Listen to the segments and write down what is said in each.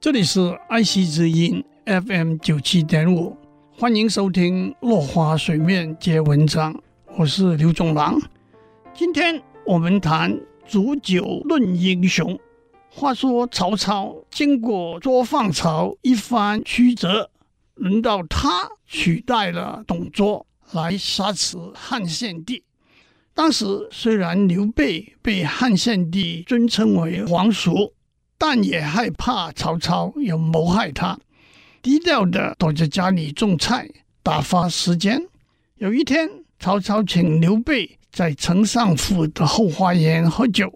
这里是爱惜之音 FM 九七点五，欢迎收听《落花水面皆文章》，我是刘总郎。今天我们谈煮酒论英雄。话说曹操经过捉放曹一番曲折，轮到他取代了董卓来杀死汉献帝。当时虽然刘备被汉献帝尊称为皇叔。但也害怕曹操有谋害他，低调地躲在家里种菜打发时间。有一天，曹操请刘备在丞相府的后花园喝酒。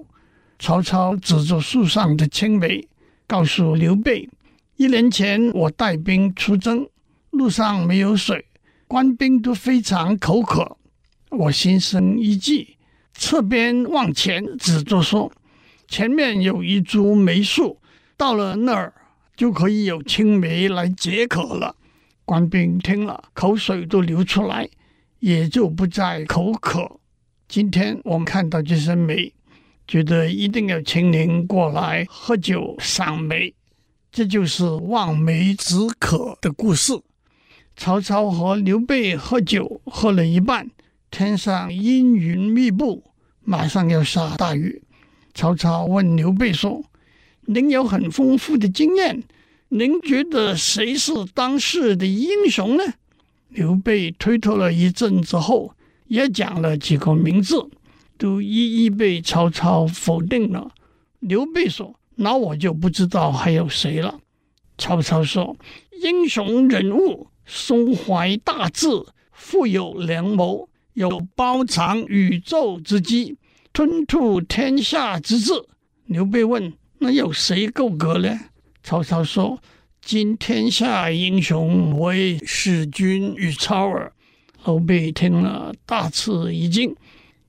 曹操指着树上的青梅，告诉刘备：“一年前我带兵出征，路上没有水，官兵都非常口渴。我心生一计，侧边往前指着说。”前面有一株梅树，到了那儿就可以有青梅来解渴了。官兵听了，口水都流出来，也就不再口渴。今天我们看到这些梅，觉得一定要请您过来喝酒赏梅，这就是望梅止渴的故事。曹操和刘备喝酒喝了一半，天上阴云密布，马上要下大雨。曹操问刘备说：“您有很丰富的经验，您觉得谁是当世的英雄呢？”刘备推脱了一阵之后，也讲了几个名字，都一一被曹操否定了。刘备说：“那我就不知道还有谁了。”曹操说：“英雄人物，胸怀大志，富有良谋，有包藏宇宙之机。”吞吐天下之志。刘备问：“那有谁够格呢？”曹操说：“今天下英雄唯使君与操耳。”刘备听了大吃一惊，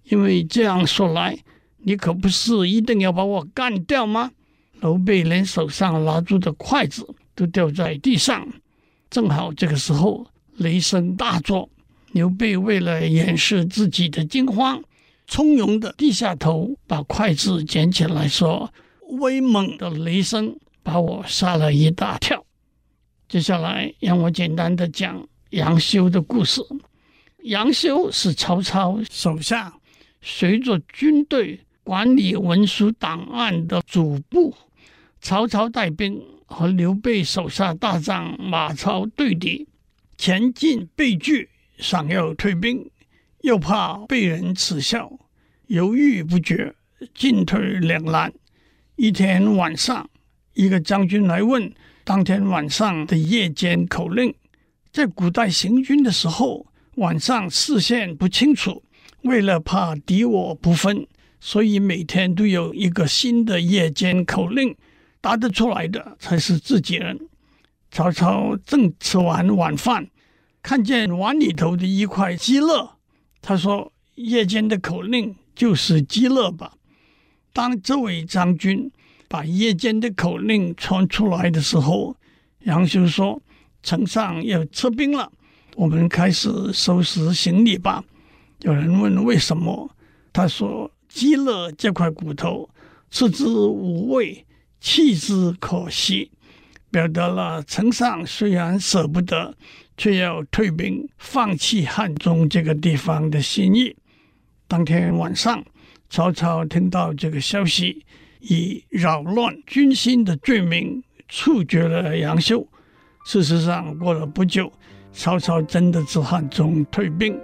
因为这样说来，你可不是一定要把我干掉吗？刘备连手上拿住的筷子都掉在地上。正好这个时候，雷声大作。刘备为了掩饰自己的惊慌。从容地低下头，把筷子捡起来，说：“威猛的雷声把我吓了一大跳。”接下来，让我简单的讲杨修的故事。杨修是曹操手下，随着军队管理文书档案的主簿。曹操带兵和刘备手下大将马超对敌，前进被拒，想要退兵。又怕被人耻笑，犹豫不决，进退两难。一天晚上，一个将军来问当天晚上的夜间口令。在古代行军的时候，晚上视线不清楚，为了怕敌我不分，所以每天都有一个新的夜间口令，答得出来的才是自己人。曹操正吃完晚饭，看见碗里头的一块鸡肋。他说：“夜间的口令就是鸡肋吧？”当这位将军把夜间的口令传出来的时候，杨修说：“丞相要撤兵了，我们开始收拾行李吧。”有人问为什么？他说：“鸡肋这块骨头，吃之无味，弃之可惜。”表达了丞相虽然舍不得，却要退兵放弃汉中这个地方的心意。当天晚上，曹操听到这个消息，以扰乱军心的罪名处决了杨修。事实上，过了不久，曹操真的自汉中退兵。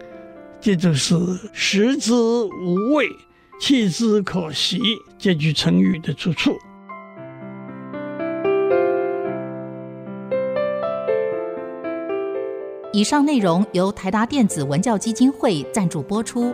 这就是“食之无味，弃之可惜”这句成语的出处。以上内容由台达电子文教基金会赞助播出。